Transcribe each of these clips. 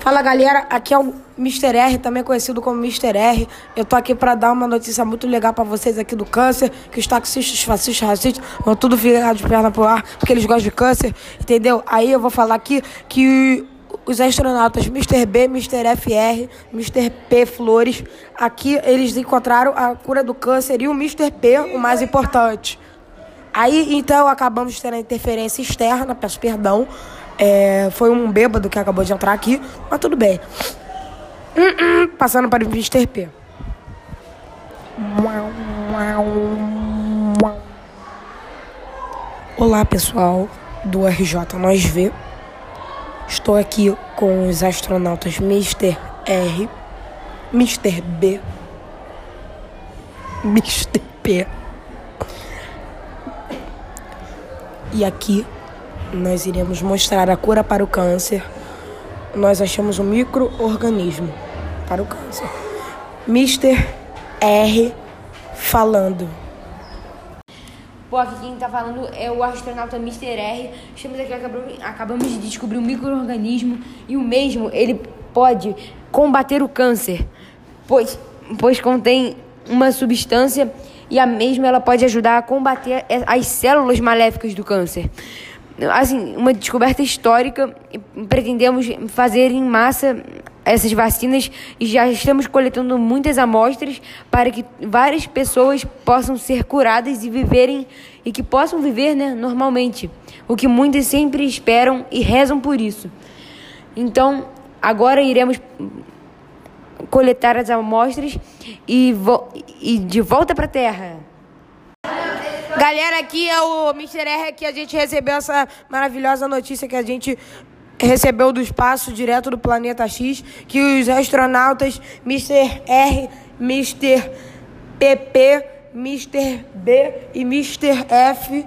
Fala galera, aqui é o Mr. R, também conhecido como Mr. R. Eu tô aqui para dar uma notícia muito legal para vocês aqui do câncer, que os taxistas, fascistas, racistas vão tudo virar de perna pro ar, porque eles gostam de câncer, entendeu? Aí eu vou falar aqui que os astronautas Mr. B, Mr. FR, Mr. P Flores, aqui eles encontraram a cura do câncer e o Mr. P, o mais importante. Aí então acabamos tendo a interferência externa, peço perdão. É, foi um bêbado que acabou de entrar aqui, mas tudo bem. Passando para o Mr. P. Olá pessoal do RJ Nós Vê. Estou aqui com os astronautas Mr. R, Mr. B, Mr. P. E aqui nós iremos mostrar a cura para o câncer. Nós achamos um microorganismo para o câncer. Mr. R falando. Pô, aqui quem tá falando é o astronauta Mr. R. Estamos aqui, acabamos de descobrir um microorganismo e o mesmo, ele pode combater o câncer, pois, pois contém uma substância e a mesma ela pode ajudar a combater as células maléficas do câncer assim, uma descoberta histórica. Pretendemos fazer em massa essas vacinas e já estamos coletando muitas amostras para que várias pessoas possam ser curadas e viverem e que possam viver, né, normalmente, o que muitas sempre esperam e rezam por isso. Então, agora iremos coletar as amostras e, e de volta para a Terra. Galera, aqui é o Mr. R que a gente recebeu essa maravilhosa notícia que a gente recebeu do espaço direto do planeta X, que os astronautas Mr. R, Mr. PP, Mr. B e Mr. F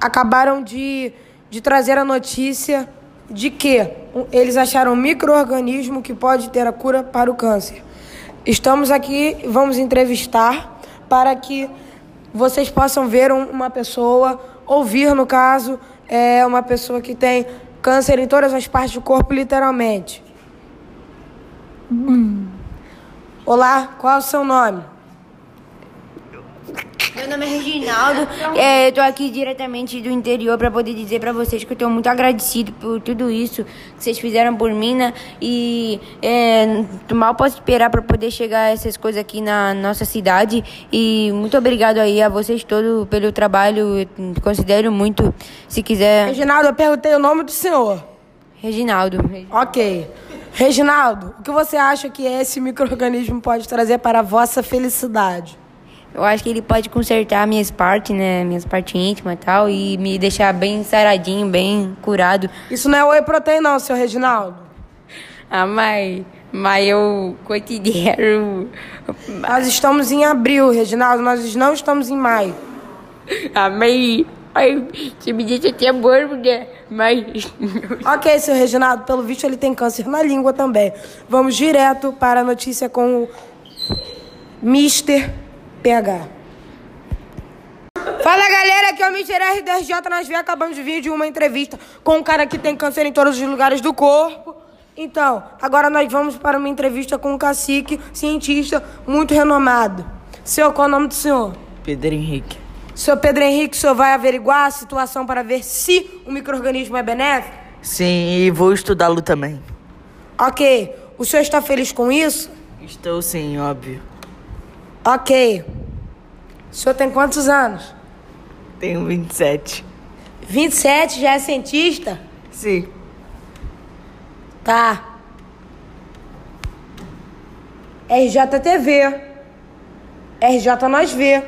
acabaram de, de trazer a notícia de que eles acharam um microorganismo que pode ter a cura para o câncer. Estamos aqui, vamos entrevistar para que vocês possam ver uma pessoa, ouvir no caso, é uma pessoa que tem câncer em todas as partes do corpo, literalmente. Hum. Olá, qual é o seu nome? Meu nome é Reginaldo, é, eu tô aqui diretamente do interior para poder dizer para vocês que eu estou muito agradecido por tudo isso que vocês fizeram por mim, né? E é, mal posso esperar para poder chegar essas coisas aqui na nossa cidade. E muito obrigado aí a vocês todos pelo trabalho, eu considero muito. Se quiser. Reginaldo, eu perguntei o nome do senhor. Reginaldo. Ok. Reginaldo, o que você acha que esse microorganismo pode trazer para a vossa felicidade? Eu acho que ele pode consertar minhas partes, né? Minhas partes íntimas e tal, e me deixar bem saradinho, bem curado. Isso não é whey protein, não, seu Reginaldo. Ah, mas, mas eu considero. Nós estamos em abril, Reginaldo, nós não estamos em maio. Ah, mas. Ai, você me deixa até morro, né? Mas. ok, seu Reginaldo, pelo visto ele tem câncer na língua também. Vamos direto para a notícia com o Mister PH. Fala galera, aqui é o Mr. RDJ. Nós vem, acabamos de vir de uma entrevista com um cara que tem câncer em todos os lugares do corpo. Então, agora nós vamos para uma entrevista com um cacique, cientista muito renomado. Seu, qual é o nome do senhor? Pedro Henrique. Seu Pedro Henrique, o senhor vai averiguar a situação para ver se o microorganismo é benéfico? Sim, e vou estudá-lo também. Ok. O senhor está feliz com isso? Estou sim, óbvio. Ok. O senhor tem quantos anos? Tenho 27. 27? Já é cientista? Sim. Tá. RJTV. RJ nós vê.